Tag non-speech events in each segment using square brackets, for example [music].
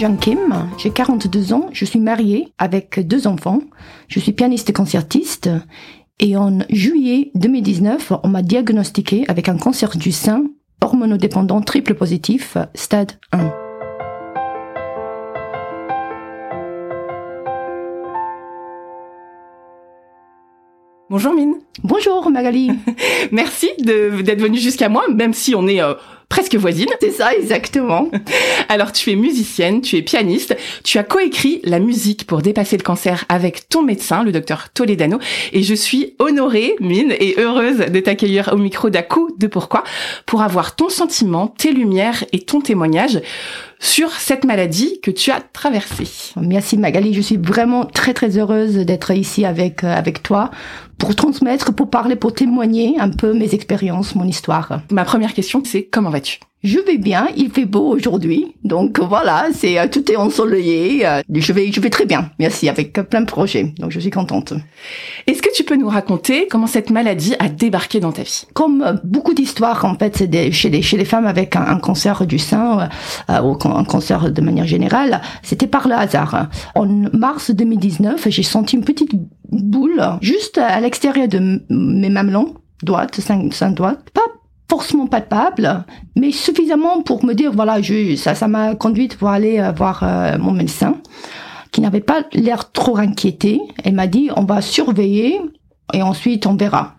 Kim, j'ai 42 ans, je suis mariée avec deux enfants, je suis pianiste concertiste et en juillet 2019, on m'a diagnostiqué avec un cancer du sein hormonodépendant triple positif, stade 1. Bonjour Mine. Bonjour Magali. [laughs] Merci d'être venue jusqu'à moi, même si on est euh, presque voisine. C'est ça, exactement. [laughs] Alors, tu es musicienne, tu es pianiste, tu as coécrit la musique pour dépasser le cancer avec ton médecin, le docteur Toledano, et je suis honorée, Mine, et heureuse de t'accueillir au micro d'Aku de Pourquoi, pour avoir ton sentiment, tes lumières et ton témoignage sur cette maladie que tu as traversée. Merci Magali, je suis vraiment très très heureuse d'être ici avec euh, avec toi pour transmettre, pour parler, pour témoigner un peu mes expériences, mon histoire. Ma première question, c'est comment vas-tu? Je vais bien, il fait beau aujourd'hui, donc voilà, c'est euh, tout est ensoleillé. Euh, je vais, je vais très bien, merci, avec plein de projets, donc je suis contente. Est-ce que tu peux nous raconter comment cette maladie a débarqué dans ta vie? Comme euh, beaucoup d'histoires, en fait, c'est chez les chez les femmes avec un, cancer du sein ou un cancer de manière générale, c'était par le hasard. En mars 2019, j'ai senti une petite boule juste à l'extérieur de mes mamelons, droite, cinq, cinq droites, pas forcément palpable, mais suffisamment pour me dire, voilà, je, ça, ça m'a conduite pour aller euh, voir euh, mon médecin, qui n'avait pas l'air trop inquiété. Elle m'a dit, on va surveiller et ensuite on verra.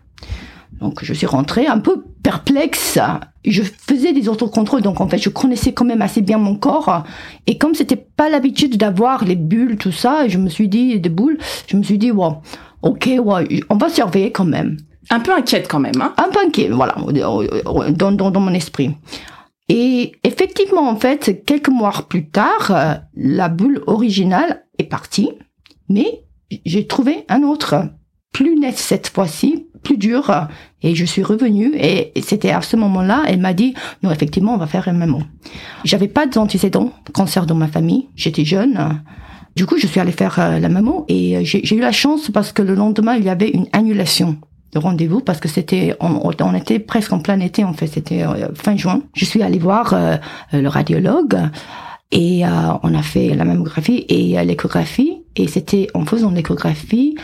Donc je suis rentrée un peu perplexe. Je faisais des autres contrôles, donc en fait je connaissais quand même assez bien mon corps. Et comme c'était pas l'habitude d'avoir les bulles, tout ça, je me suis dit des boules, je me suis dit wow, ok, ouais, on va surveiller quand même. Un peu inquiète quand même. Hein un peu inquiète, voilà, dans, dans, dans, mon esprit. Et effectivement, en fait, quelques mois plus tard, euh, la bulle originale est partie, mais j'ai trouvé un autre, plus net cette fois-ci, plus dur, et je suis revenue, et c'était à ce moment-là, elle m'a dit, non, effectivement, on va faire un maman. J'avais pas d'antécédents cancer dans ma famille, j'étais jeune, du coup, je suis allée faire euh, la maman, et euh, j'ai eu la chance parce que le lendemain, il y avait une annulation de rendez-vous parce que c'était on, était presque en plein été en fait. C'était euh, fin juin. Je suis allée voir euh, le radiologue et euh, on a fait la mammographie et l'échographie. Et c'était en faisant l'échographie.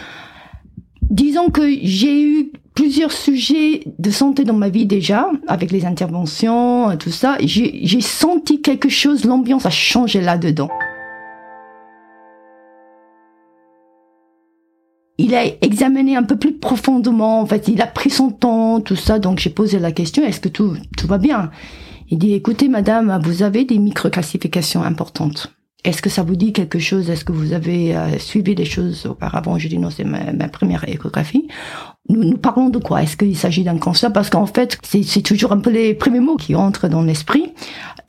Disons que j'ai eu plusieurs sujets de santé dans ma vie déjà avec les interventions tout ça. J'ai senti quelque chose l'ambiance a changé là dedans il a examiné un peu plus profondément, en fait, il a pris son temps, tout ça, donc j'ai posé la question, est-ce que tout, tout va bien? Il dit, écoutez madame, vous avez des microclassifications importantes. Est-ce que ça vous dit quelque chose? Est-ce que vous avez euh, suivi des choses auparavant? Je dis non, c'est ma, première échographie. Nous, nous parlons de quoi? Est-ce qu'il s'agit d'un cancer? Parce qu'en fait, c'est toujours un peu les premiers mots qui entrent dans l'esprit.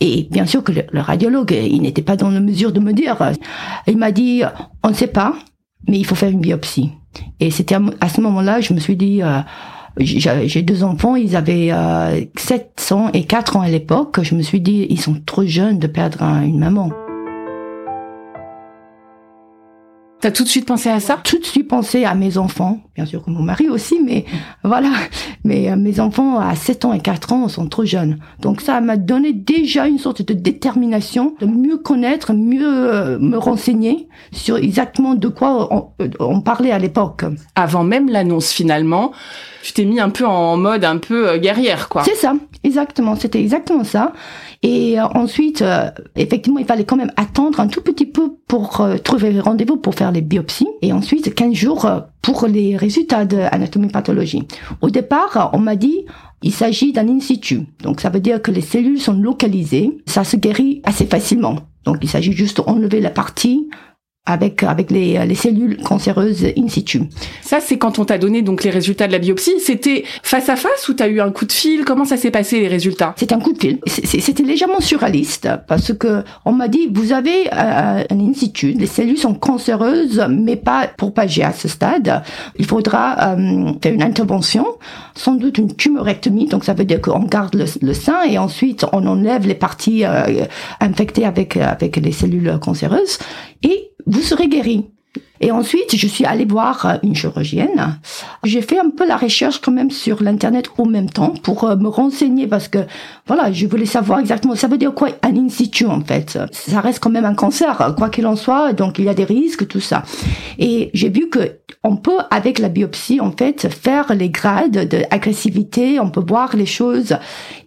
Et bien sûr que le radiologue, il n'était pas dans la mesure de me dire. Il m'a dit, on ne sait pas, mais il faut faire une biopsie. Et c'était à ce moment-là, je me suis dit, euh, j'ai deux enfants, ils avaient euh, 700 et 4 ans à l'époque. Je me suis dit, ils sont trop jeunes de perdre une maman. T'as tout de suite pensé à ça? Tout de suite pensé à mes enfants, bien sûr que mon mari aussi, mais voilà. Mais euh, mes enfants à 7 ans et 4 ans sont trop jeunes. Donc ça m'a donné déjà une sorte de détermination de mieux connaître, mieux euh, me renseigner sur exactement de quoi on, euh, on parlait à l'époque. Avant même l'annonce finalement, tu t'es mis un peu en mode un peu guerrière quoi. C'est ça, exactement, c'était exactement ça. Et ensuite, effectivement, il fallait quand même attendre un tout petit peu pour trouver le rendez-vous pour faire les biopsies. Et ensuite, 15 jours pour les résultats d'anatomie-pathologie. Au départ, on m'a dit, il s'agit d'un in situ. Donc, ça veut dire que les cellules sont localisées. Ça se guérit assez facilement. Donc, il s'agit juste d'enlever la partie avec avec les, les cellules cancéreuses in situ. Ça, c'est quand on t'a donné donc les résultats de la biopsie. C'était face à face ou t'as eu un coup de fil? Comment ça s'est passé les résultats? C'était un coup de fil. C'était légèrement surréaliste parce que on m'a dit vous avez euh, un in situ, les cellules sont cancéreuses, mais pas propagées à ce stade. Il faudra euh, faire une intervention, sans doute une tumorectomie. Donc ça veut dire qu'on garde le, le, sein et ensuite on enlève les parties euh, infectées avec avec les cellules cancéreuses et vous serez guéri. Et ensuite, je suis allée voir euh, une chirurgienne. J'ai fait un peu la recherche quand même sur l'internet au même temps pour euh, me renseigner parce que voilà, je voulais savoir exactement ça veut dire quoi un in situ en fait? Ça reste quand même un cancer quoi qu'il en soit, donc il y a des risques tout ça. Et j'ai vu que on peut avec la biopsie en fait faire les grades d'agressivité, on peut voir les choses.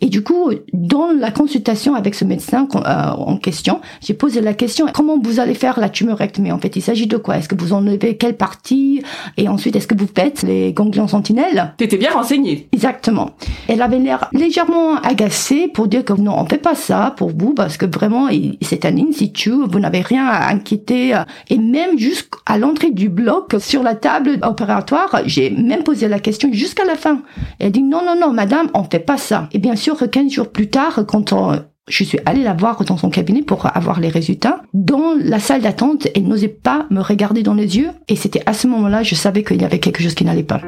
Et du coup, dans la consultation avec ce médecin euh, en question, j'ai posé la question comment vous allez faire la tumorectomie en fait, il s'agit de quoi? Est-ce que vous enlevez quelle partie et ensuite est-ce que vous faites les ganglions sentinelles T'étais bien renseignée. Exactement. Elle avait l'air légèrement agacée pour dire que non, on fait pas ça pour vous parce que vraiment c'est un in situ, vous n'avez rien à inquiéter et même jusqu'à l'entrée du bloc sur la table opératoire, j'ai même posé la question jusqu'à la fin. Elle dit non non non madame, on fait pas ça. Et bien sûr 15 jours plus tard quand on je suis allée la voir dans son cabinet pour avoir les résultats. Dans la salle d'attente, elle n'osait pas me regarder dans les yeux et c'était à ce moment-là, je savais qu'il y avait quelque chose qui n'allait pas.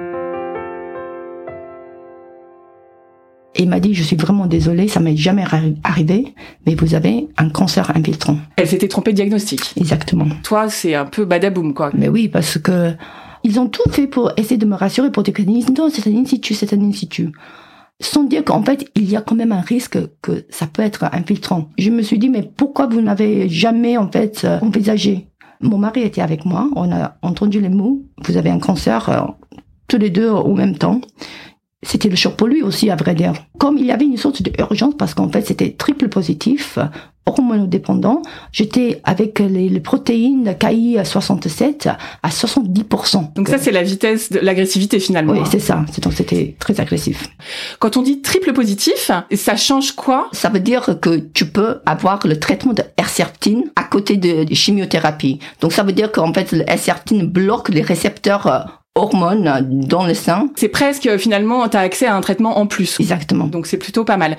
Et il m'a dit, je suis vraiment désolée, ça m'est jamais arrivé, mais vous avez un cancer infiltrant. Elle s'était trompée de diagnostic. Exactement. Toi, c'est un peu badaboum, quoi. Mais oui, parce que ils ont tout fait pour essayer de me rassurer, pour dire que non, c'est un in situ, c'est un in situ sans dire qu'en fait, il y a quand même un risque que ça peut être infiltrant. Je me suis dit, mais pourquoi vous n'avez jamais, en fait, euh, envisagé? Mon mari était avec moi, on a entendu les mots, vous avez un cancer, euh, tous les deux au même temps. C'était le choc pour lui aussi, à vrai dire. Comme il y avait une sorte d'urgence, parce qu'en fait, c'était triple positif, hormonodépendant, j'étais avec les, protéines KI 67 à 70%. Donc ça, c'est la vitesse de l'agressivité finalement. Oui, c'est ça. Donc c'était très agressif. Quand on dit triple positif, ça change quoi? Ça veut dire que tu peux avoir le traitement de herceptine à côté de, de chimiothérapie. Donc ça veut dire qu'en fait, le herceptine bloque les récepteurs euh, hormones dans le sein. C'est presque finalement, tu as accès à un traitement en plus. Exactement. Donc c'est plutôt pas mal.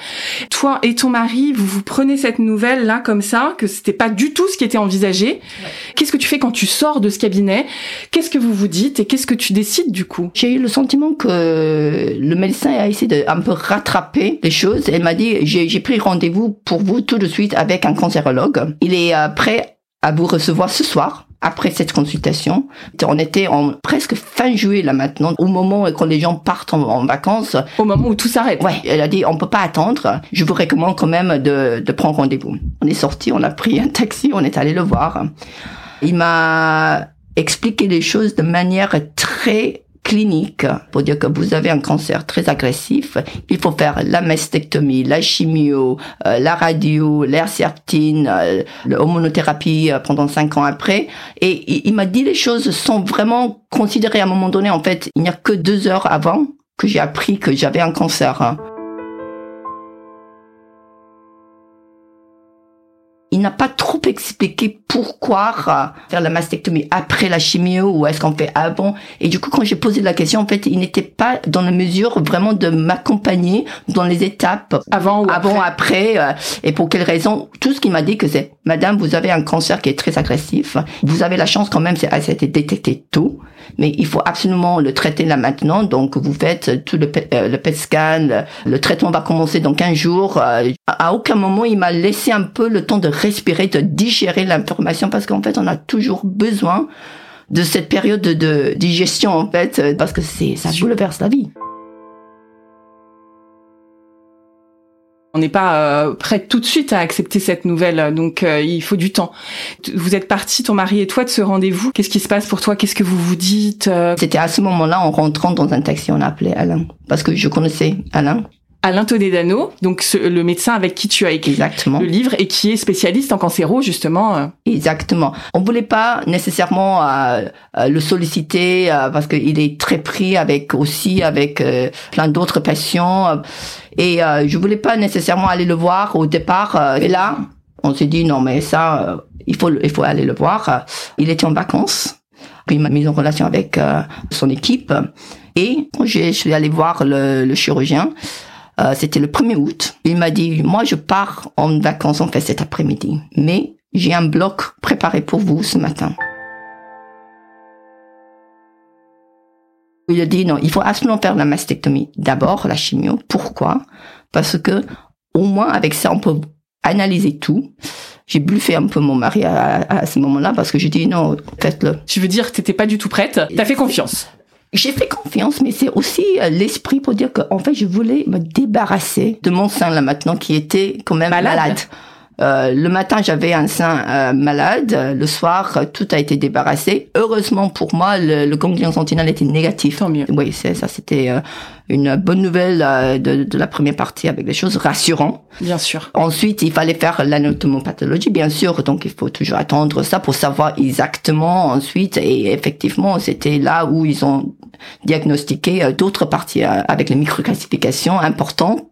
Toi et ton mari, vous vous prenez cette nouvelle là comme ça, que c'était pas du tout ce qui était envisagé. Qu'est-ce que tu fais quand tu sors de ce cabinet? Qu'est-ce que vous vous dites et qu'est-ce que tu décides du coup? J'ai eu le sentiment que le médecin a essayé de un peu rattraper les choses. Elle m'a dit j'ai pris rendez-vous pour vous tout de suite avec un cancérologue. Il est euh, prêt à vous recevoir ce soir après cette consultation. On était en presque fin juillet là maintenant, au moment quand les gens partent en, vacances. Au moment où tout s'arrête. Ouais, elle a dit on peut pas attendre. Je vous recommande quand même de, de prendre rendez-vous. On est sorti, on a pris un taxi, on est allé le voir. Il m'a expliqué les choses de manière très clinique pour dire que vous avez un cancer très agressif, il faut faire la mastectomie, la chimio, euh, la radio, l'herceptine, euh, l'hormonothérapie euh, pendant cinq ans après. Et il, m'a dit les choses sont vraiment considérées à un moment donné. En fait, il n'y a que deux heures avant que j'ai appris que j'avais un cancer. Il n'a pas trop expliqué pourquoi euh, faire la mastectomie après la chimio ou est-ce qu'on fait avant. Et du coup, quand j'ai posé la question, en fait, il n'était pas dans la mesure vraiment de m'accompagner dans les étapes avant ou avant, après, euh, et pour quelles raisons. Tout ce qu'il m'a dit que c'est, Madame, vous avez un cancer qui est très agressif. Vous avez la chance quand même, c'est été détecté tôt, mais il faut absolument le traiter là maintenant. Donc, vous faites tout le, euh, le PET scan, le, traitement va commencer dans 15 jours. à aucun moment, il m'a laissé un peu le temps de respirer, de digérer l'information parce qu'en fait, on a toujours besoin de cette période de, digestion en fait parce que c'est ça bouleverse la vie. On n'est pas euh, prêt tout de suite à accepter cette nouvelle, donc euh, il faut du temps. Vous êtes partis, ton mari et toi, de ce rendez-vous. Qu'est-ce qui se passe pour toi? Qu'est-ce que vous vous dites euh? C'était à ce moment-là, en rentrant dans un taxi, on a appelé Alain parce que je connaissais Alain. Alain Todedano, donc le médecin avec qui tu as écrit Exactement. le livre et qui est spécialiste en cancéro justement. Euh. Exactement. On voulait pas nécessairement euh, euh, le solliciter parce qu'il est très pris avec aussi avec plein d'autres patients et je voulais pas nécessairement aller le voir au départ. et là, on s'est dit non mais ça il faut, il faut aller le voir. Il était en vacances. Il m'a mis en relation avec euh, son équipe. Et je suis allée voir le, le chirurgien. Euh, C'était le 1er août. Il m'a dit, moi, je pars en vacances, en fait, cet après-midi. Mais j'ai un bloc préparé pour vous ce matin. Il a dit non, il faut absolument faire la mastectomie. D'abord, la chimio. Pourquoi? Parce que au moins avec ça, on peut analyser tout. J'ai bluffé un peu mon mari à, à ce moment-là parce que j'ai dit non, faites-le. Tu veux dire que t'étais pas du tout prête T'as fait confiance J'ai fait confiance, mais c'est aussi euh, l'esprit pour dire qu'en fait, je voulais me débarrasser de mon sein là maintenant qui était quand même Malade. malade. Euh, le matin, j'avais un sein euh, malade. Le soir, euh, tout a été débarrassé. Heureusement pour moi, le, le ganglion sentinelle était négatif. Tant mieux. Oui, c'est ça. C'était une bonne nouvelle de, de la première partie avec des choses rassurantes. Bien sûr. Ensuite, il fallait faire l'anatomopathologie, bien sûr. Donc, il faut toujours attendre ça pour savoir exactement ensuite. Et effectivement, c'était là où ils ont diagnostiqué euh, d'autres parties euh, avec les microclassifications importantes.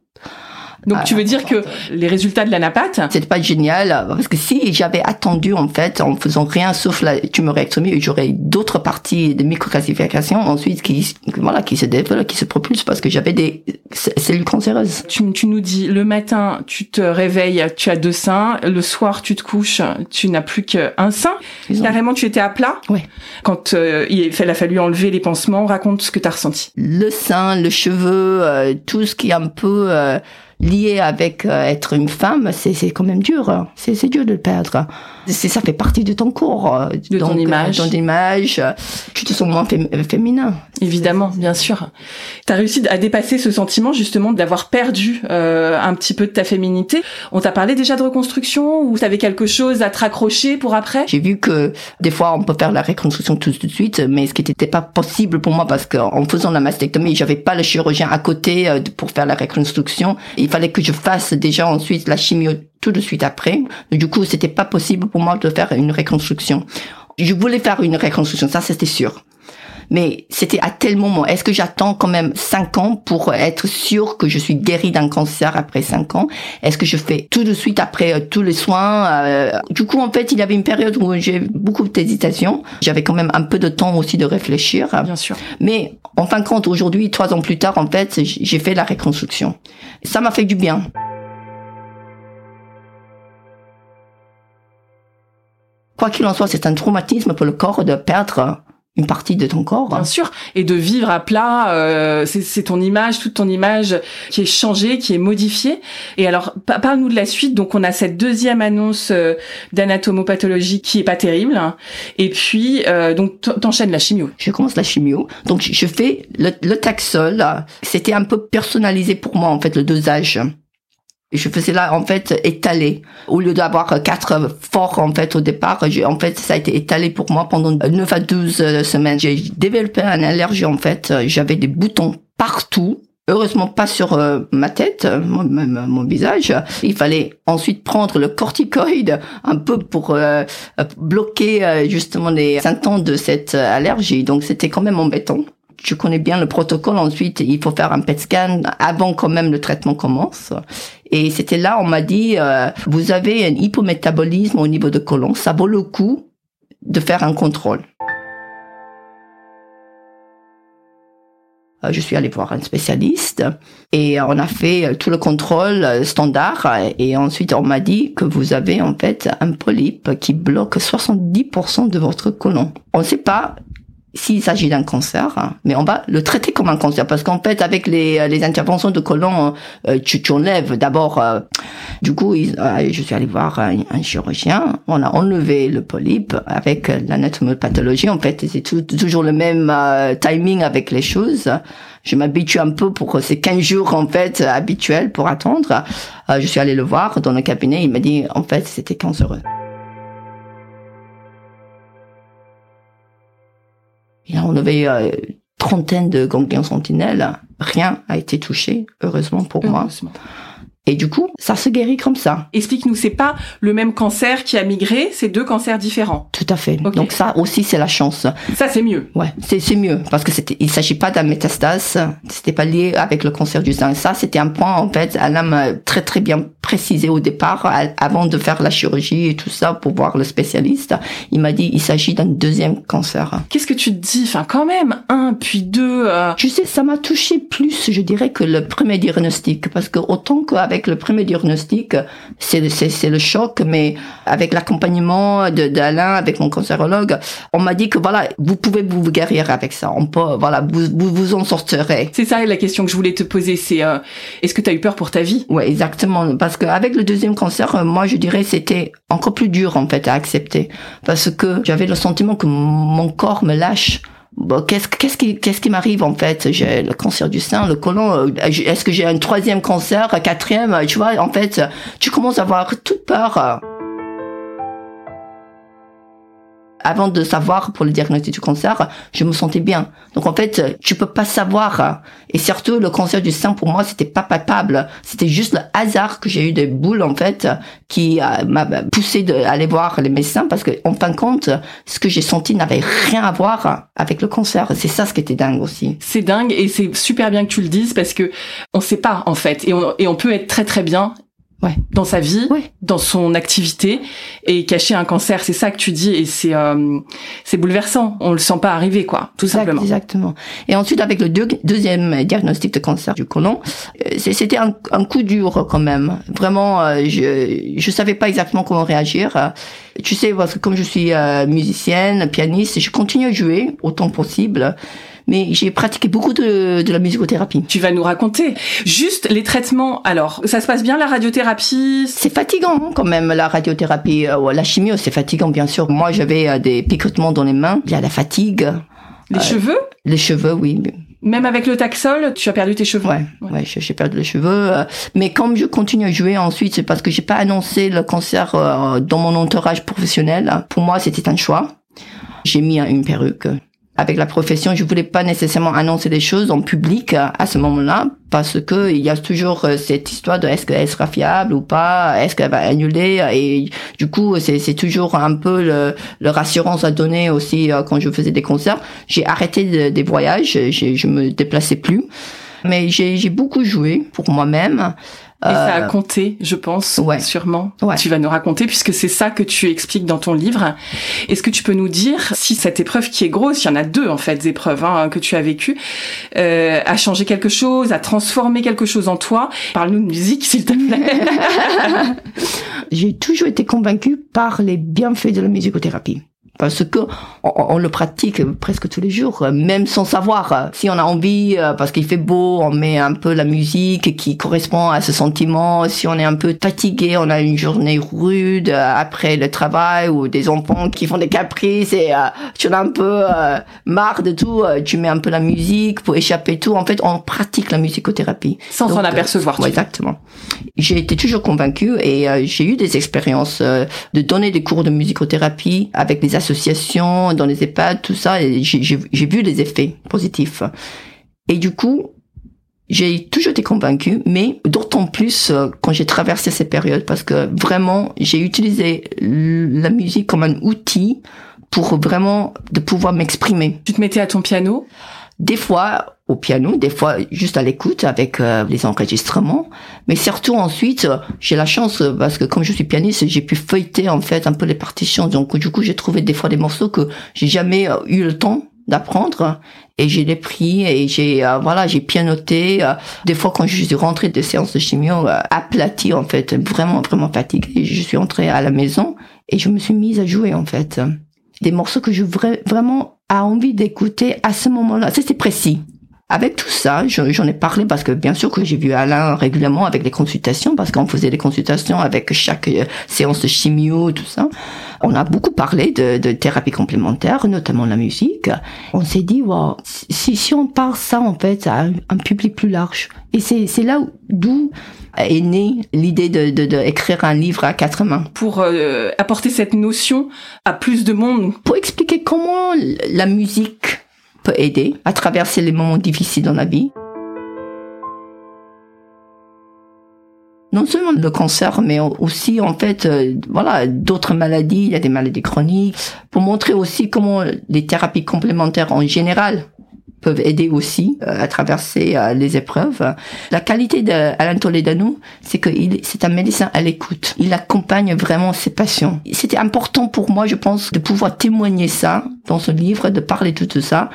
Donc tu veux dire que les résultats de l'anapathe, C'était pas génial parce que si j'avais attendu en fait en faisant rien sauf la tumorectomie, j'aurais eu d'autres parties de microclassification ensuite qui voilà qui se développent, qui se propulsent parce que j'avais des cellules cancéreuses. tu, tu nous dis le matin, tu te réveilles, tu as deux seins, le soir tu te couches, tu n'as plus qu'un sein. Carrément, tu étais à plat. Ouais. Quand euh, il a fallu enlever les pansements, raconte ce que tu as ressenti. le sein, le cheveu, euh, tout ce qui est un peu euh, lié avec euh, être une femme, c'est c'est quand même dur. hein. C'est c'est dur de le perdre. C'est ça fait partie de ton corps, euh, De ton donc, euh, image. ton image. euh, Tu te sens moins fém- féminin. Évidemment, bien sûr. Tu as réussi à dépasser ce sentiment justement d'avoir perdu euh, un petit peu de ta féminité. On t'a parlé déjà de reconstruction ou t'avais quelque chose à te raccrocher pour après? J'ai vu que des fois on peut faire la reconstruction tout, de suite, mais ce qui n'était pas possible pour moi parce qu'en faisant la mastectomie, j'avais pas le chirurgien à côté euh, pour faire la reconstruction. Il fallait que je fasse déjà ensuite la chimio tout de suite après. Du coup, c'était pas possible pour moi de faire une reconstruction. Je voulais faire une reconstruction, ça c'était sûr. Mais c'était à tel moment. Est-ce que j'attends quand même cinq ans pour être sûr que je suis guérie d'un cancer après cinq ans? Est-ce que je fais tout de suite après euh, tous les soins euh, Du coup, en fait, il y avait une période où j'ai beaucoup d'hésitation. J'avais quand même un peu de temps aussi de réfléchir. Bien sûr. Mais en fin de compte, aujourd'hui, trois ans plus tard, en fait, j'ai fait la reconstruction. Ça m'a fait du bien. Quoi qu'il en soit, c'est un traumatisme pour le corps de perdre une partie de ton corps. Bien sûr, et de vivre à plat, euh, c'est c'est ton image, toute ton image qui est changée, qui est modifiée. Et alors, pa- parle-nous de la suite. Donc, on a cette deuxième annonce euh, d'anatomopathologie qui est pas terrible. hein. Et puis, euh, donc, t'enchaînes la chimio. Je commence la chimio. Donc, je fais le, le Taxol. C'était un peu personnalisé pour moi, en fait, le dosage. Je faisais là, en fait, étalé. Au lieu d'avoir quatre forts, en fait, au départ, j'ai, en fait, ça a été étalé pour moi pendant 9 à 12 euh, semaines. J'ai développé une allergie, en fait. J'avais des boutons partout. Heureusement pas sur euh, ma tête, euh, mon, mon- visage. Il fallait ensuite prendre le corticoïde un peu pour euh, euh, bloquer euh, justement les symptômes de cette euh, allergie. Donc c'était quand même embêtant. Je connais bien le protocole. Ensuite, il faut faire un PET scan avant quand même le traitement commence. Et c'était là, on m'a dit, euh, vous avez un hypométabolisme au niveau de côlon. Ça vaut le coup de faire un contrôle. Euh, Je suis allée voir un spécialiste et on a fait tout le contrôle standard et ensuite on m'a dit que vous avez en fait un polype qui bloque 70% de votre côlon. On ne sait pas s'il s'agit d'un cancer, hein, mais on va le traiter comme un cancer parce qu'en fait avec les, euh, les interventions de côlon, euh, tu, tu enlèves d'abord. euh, du coup, euh, je suis allée voir un, un chirurgien. On a enlevé le polype avec euh, l'anatomopathologie. En fait, c'est toujours le même euh, timing avec les choses. Je m'habitue un peu pour ces 15 jours en fait habituels pour attendre. Euh, je suis allée le voir dans le cabinet. Il m'a dit en fait c'était cancéreux. Il a enlevé euh, trentaine de ganglions sentinelles. Rien a été touché, heureusement pour moi. Et du coup, ça se guérit comme ça. Explique-nous, c'est pas le même cancer qui a migré, c'est deux cancers différents. Tout à fait. Donc ça aussi, c'est la chance. Ça, c'est mieux. Ouais, c'est mieux parce que c'était il s'agit pas d'un métastase, c'était pas lié avec le cancer du sein. Ça, c'était un point en fait, Alain m'a très très bien précisé au départ avant de faire la chirurgie et tout ça pour voir le spécialiste. Il m'a dit il s'agit d'un deuxième cancer. Qu'est-ce que tu te dis? Enfin, quand même, un, puis deux. euh, Tu sais, ça m'a touché plus, je dirais, que le premier diagnostic, parce que autant qu'avec le premier diagnostic, c'est c'est c'est le choc, mais avec l'accompagnement de d'Alain, avec mon cancérologue, on m'a dit que voilà, vous pouvez vous guérir avec ça, on peut, voilà, vous vous, vous en sortirez. C'est ça la question que je voulais te poser, c'est euh, est-ce que tu as eu peur pour ta vie? Ouais, exactement. Parce qu'avec le deuxième cancer, euh, moi, je dirais, c'était encore plus dur, en fait, à accepter. Parce que j'avais le sentiment que mon corps me lâche. Bon, qu'est-ce, qu'est-ce qui, qu'est-ce qui m'arrive, en fait? J'ai le cancer du sein, le côlon. euh, Est-ce que j'ai un troisième cancer, un quatrième? Tu vois, en fait, tu commences à avoir toute peur. Avant de savoir pour le diagnostic du cancer, je me sentais bien. Donc en fait, tu peux pas savoir. Et surtout, le cancer du sein pour moi, c'était pas palpable. C'était juste le hasard que j'ai eu des boules en fait, qui euh, m'a poussé d'aller voir les médecins parce que en fin de compte, ce que j'ai senti n'avait rien à voir avec le cancer. C'est ça ce qui était dingue aussi. C'est dingue et c'est super bien que tu le dises parce que on sait pas en fait et on, et on peut être très très bien Ouais. dans sa vie, Ouais. dans son activité et cacher un cancer. C'est ça que tu dis et c'est euh, c'est bouleversant. On le sent pas arriver quoi, tout Exact- simplement. Exactement. Et ensuite, avec le deux- deuxième diagnostic de cancer du côlon, euh, c'était un, un coup dur quand même. Vraiment, euh, je je savais pas exactement comment réagir. Tu sais, parce que comme je suis euh, musicienne, pianiste, je continue à jouer autant possible, mais j'ai pratiqué beaucoup de, de la musicothérapie. Tu vas nous raconter juste les traitements. Alors, ça se passe bien la radiothérapie? C'est fatigant hein, quand même la radiothérapie, euh, la chimio, c'est fatigant bien sûr. Moi, j'avais euh, des picotements dans les mains, il y a la fatigue, Les cheveux? les cheveux, oui, Même avec le Taxol, tu as perdu tes cheveux? Ouais, ouais, j'ai j'ai perdu les cheveux. euh, mais comme je continue à jouer ensuite, c'est parce que j'ai pas annoncé le cancer euh, dans mon entourage professionnel. Pour moi, c'était un choix. J'ai mis euh, une perruque. Avec la profession, je voulais pas nécessairement annoncer des choses en public à ce moment-là, parce que il y a toujours euh, cette histoire de est-ce qu'elle sera fiable ou pas, est-ce qu'elle va annuler, et du coup, c'est toujours un peu le, le rassurance à donner aussi euh, quand je faisais des concerts. J'ai arrêté de- des voyages, je me déplaçais plus. Mais j'ai beaucoup joué pour moi-même. Et ça a Euh, compté, je pense, ouais. sûrement. Ouais. Tu vas nous raconter, puisque c'est ça que tu expliques dans ton livre. Est-ce que tu peux nous dire si cette épreuve qui est grosse, il y en a deux en fait, épreuves hein, que tu as vécues, euh, a changé quelque chose, a transformé quelque chose en toi? Parle-nous de musique, s'il te plaît. [laughs] J'ai toujours été convaincue par les bienfaits de la musicothérapie. Parce que on, on le pratique presque tous les jours, même sans savoir. Si on a envie, euh, parce qu'il fait beau, on met un peu la musique qui correspond à ce sentiment. Si on est un peu fatigué, on a une journée rude euh, après le travail ou des enfants qui font des caprices et euh, tu en as un peu euh, marre de tout, euh, tu mets un peu la musique pour échapper tout. En fait, on pratique la musicothérapie. Sans s'en euh, apercevoir. Ouais, dis. exactement. J'ai été toujours convaincue et euh, j'ai eu des expériences euh, de donner des cours de musicothérapie avec les associations, dans les EHPAD, tout ça, et j'ai vu les effets positifs. Et du coup, j'ai toujours été convaincue, mais d'autant plus euh, quand j'ai traversé ces périodes, parce que vraiment, j'ai utilisé la musique comme un outil pour vraiment de pouvoir m'exprimer Tu te mettais à ton piano? Des fois au piano, des fois juste à l'écoute avec euh, les enregistrements, mais surtout ensuite euh, j'ai la chance euh, parce que comme je suis pianiste, j'ai pu feuilleter en fait un peu les partitions, donc du coup j'ai trouvé des fois des morceaux que j'ai jamais euh, eu le temps d'apprendre. Et j'ai les pris et j'ai euh, voilà j'ai pianoté euh, des fois quand je suis rentrée de séances de chimio euh, aplatie en fait vraiment vraiment fatiguée je suis rentrée à la maison et je me suis mise à jouer en fait. Des morceaux que je vra- vraiment a envie d'écouter à ce moment-là. C'est précis. Avec tout ça, je- j'en ai parlé parce que bien sûr que j'ai vu Alain régulièrement avec les consultations, parce qu'on faisait des consultations avec chaque euh, séance de chimio, tout ça. On a beaucoup parlé de, de thérapie complémentaire, notamment la musique. On s'est dit, wow, si, si on parle ça en fait à un, public plus large, et c'est là où- d'où est née l'idée de, de, de écrire un livre à quatre mains. pour euh, apporter cette notion à plus de monde. pour expliquer comment la musique peut aider à traverser les moments difficiles dans la vie. non seulement le cancer, mais aussi en fait, euh, voilà, d'autres maladies. Il y a des maladies chroniques. Pour montrer aussi comment les thérapies complémentaires en général peuvent aider aussi euh, à traverser euh, les épreuves. La qualité d'Alain Toledano, c'est que c'est un médecin à l'écoute. Il accompagne vraiment ses patients. C'était important pour moi, je pense, de pouvoir témoigner ça dans ce livre, de parler de tout ça.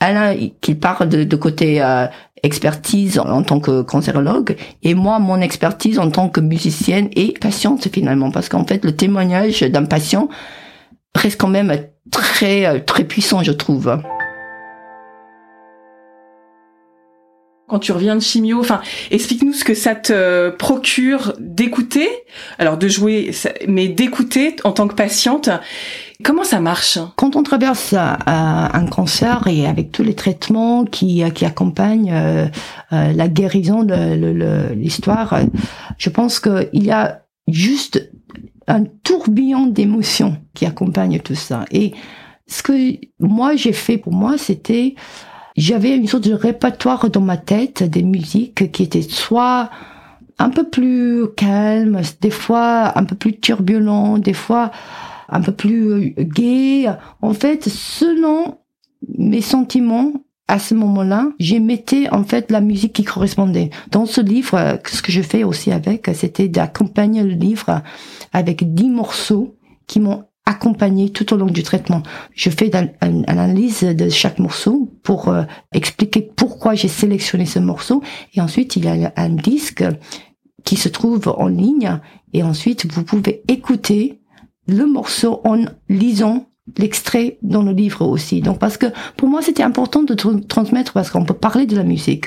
Alain, qui parle de, de côté euh, expertise en tant que cancérologue, et moi, mon expertise en tant que musicienne et patiente finalement, parce qu'en fait, le témoignage d'un patient reste quand même très très puissant, je trouve. quand tu reviens de chimio Enfin, explique-nous ce que ça te procure d'écouter, alors de jouer, mais d'écouter en tant que patiente. Comment ça marche? Quand on traverse euh, un cancer et avec tous les traitements qui, qui accompagnent euh, euh, la guérison de l'histoire, je pense qu'il y a juste un tourbillon d'émotions qui accompagne tout ça. Et ce que moi j'ai fait pour moi, c'était j'avais une sorte de répertoire dans ma tête des musiques qui étaient soit un peu plus calmes, des fois un peu plus turbulents, des fois un peu plus euh, gais. En fait, selon mes sentiments, à ce moment-là, j'émettais en fait la musique qui correspondait. Dans ce livre, ce que je fais aussi avec, c'était d'accompagner le livre avec dix morceaux qui m'ont accompagné tout au long du traitement. Je fais une analyse de chaque morceau pour euh, expliquer pourquoi j'ai sélectionné ce morceau. Et ensuite, il y a un disque qui se trouve en ligne. Et ensuite, vous pouvez écouter le morceau en lisant l'extrait dans le livre aussi. Donc parce que pour moi c'était important de transmettre parce qu'on peut parler de la musique,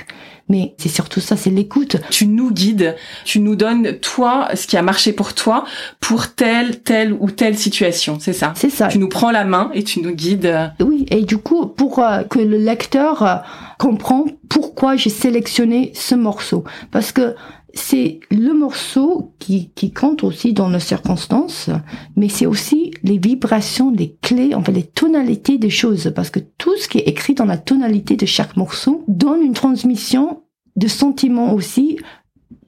mais c'est surtout ça, c'est l'écoute. Tu nous guides, tu nous donnes toi ce qui a marché pour toi pour telle telle ou telle situation, c'est ça? C'est ça. Tu nous prends la main et tu nous guides. Oui, et du coup pour euh, que le lecteur euh, comprend pourquoi j'ai sélectionné ce morceau parce que c'est le morceau qui, qui compte aussi dans nos circonstances, mais c'est aussi les vibrations, les clés, enfin les tonalités des choses, parce que tout ce qui est écrit dans la tonalité de chaque morceau donne une transmission de sentiments aussi.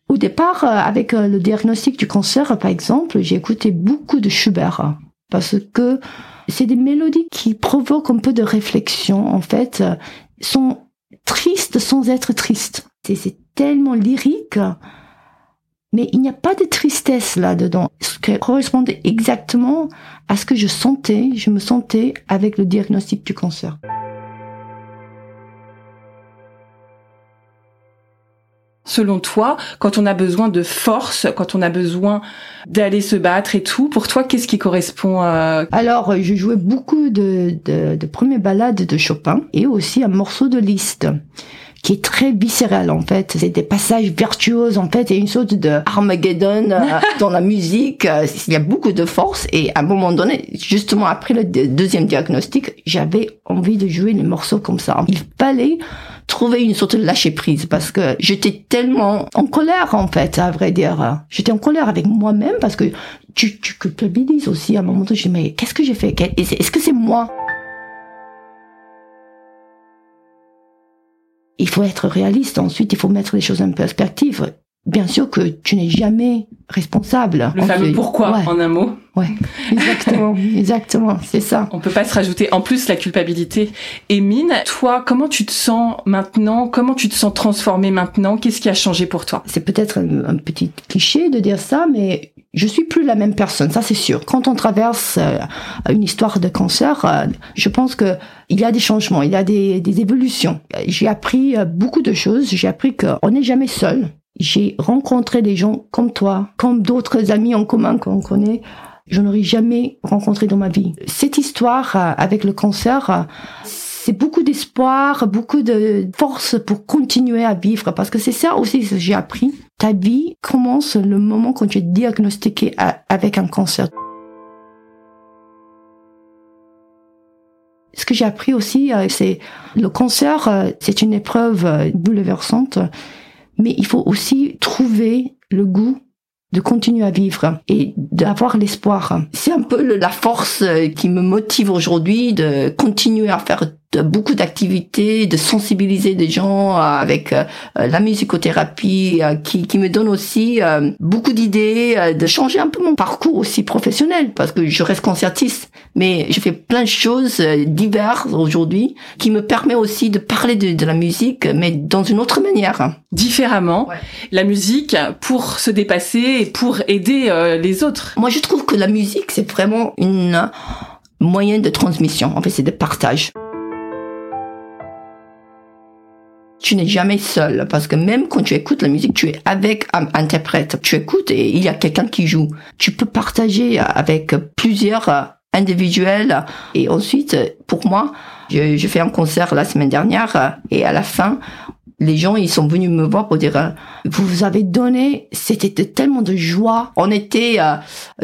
Au départ, euh, avec euh, le diagnostic du cancer, par exemple, j'ai écouté beaucoup de Schubert, parce que c'est des mélodies qui provoquent un peu de réflexion, en fait, euh, sont tristes sans être tristes. C'est tellement lyrique, mais il n'y a pas de tristesse là-dedans. Ce qui correspondait exactement à ce que je sentais, je me sentais avec le diagnostic du cancer. Selon toi, quand on a besoin de force, quand on a besoin d'aller se battre et tout, pour toi, qu'est-ce qui correspond à... Alors, je jouais beaucoup de, de, de premières ballades de Chopin et aussi un morceau de Liszt qui est très viscéral en fait. C'est des passages virtuoses en fait et une sorte de Armageddon euh, [laughs] dans la musique. Euh, il y a beaucoup de force et à un moment donné, justement après le deuxième diagnostic, j'avais envie de jouer les morceaux comme ça. Il fallait trouver une sorte de lâcher prise parce que j'étais tellement en colère en fait, à vrai dire. J'étais en colère avec moi-même parce que tu, tu culpabilises aussi à un moment donné. Je dis mais qu'est-ce que j'ai fait? Est-ce que c'est moi? Il faut être réaliste. Ensuite, il faut mettre les choses en perspective. Bien sûr que tu n'es jamais responsable. Le fameux pourquoi en un mot. Ouais, [laughs] exactement, [laughs] exactement, c'est ça. On peut pas se rajouter en plus la culpabilité. Et Mine, toi, comment tu te sens maintenant? Comment tu te sens transformée maintenant? Qu'est-ce qui a changé pour toi? C'est peut-être un, petit cliché de dire ça, mais je suis plus la même personne, ça c'est sûr. Quand on traverse euh, une histoire de cancer, euh, je pense que il y a des changements, il y a des, des évolutions. J'ai appris euh, beaucoup de choses. J'ai appris qu'on n'est jamais seul. J'ai rencontré des gens comme toi, comme d'autres amis en commun qu'on connaît. Je n'aurais jamais rencontré dans ma vie. Cette histoire euh, avec le cancer, euh, c'est beaucoup d'espoir, beaucoup de force pour continuer à vivre. Parce que c'est ça aussi que j'ai appris. Ta vie commence le moment quand tu es diagnostiqué avec un cancer. Ce que j'ai appris aussi, euh, c'est le cancer, c'est une épreuve bouleversante mais il faut aussi trouver le goût de continuer à vivre et d'avoir l'espoir. C'est un peu la force qui me motive aujourd'hui de continuer à faire beaucoup d'activités, de sensibiliser des gens avec la musicothérapie, qui, qui me donne aussi beaucoup d'idées, de changer un peu mon parcours aussi professionnel, parce que je reste concertiste, mais je fais plein de choses diverses aujourd'hui, qui me permet aussi de parler de, de la musique, mais dans une autre manière. Différemment, la musique pour se dépasser et pour aider les autres. Moi, je trouve que la musique, c'est vraiment une moyen de transmission. En fait, c'est de partage. Tu n'es jamais seul parce que même quand tu écoutes la musique, tu es avec un interprète. Tu écoutes et il y a quelqu'un qui joue. Tu peux partager avec plusieurs individuels et ensuite, pour moi, je, je fais un concert la semaine dernière et à la fin, les gens ils sont venus me voir pour dire vous avez donné c'était tellement de joie on était euh,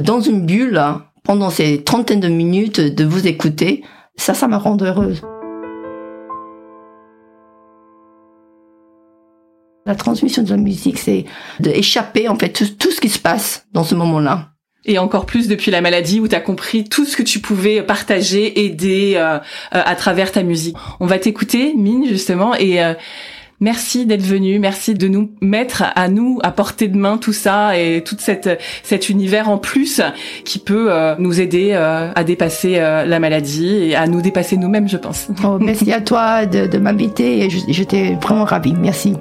dans une bulle pendant ces trentaines de minutes de vous écouter, ça, ça me rend heureuse. La transmission de la musique, c'est d'échapper en fait tout, ce qui se passe dans ce moment-là. Et encore plus depuis la maladie où tu as compris tout ce que tu pouvais partager, aider euh, euh, à travers ta musique. On va t'écouter, Mine, justement, et euh, Merci d'être venu, merci de nous mettre à nous à portée de main tout ça et tout cette cet univers en plus qui peut euh, nous aider euh, à dépasser euh, la maladie et à nous dépasser nous-mêmes, je pense. Oh, merci à toi de, de m'inviter et j'étais vraiment ravie. Merci.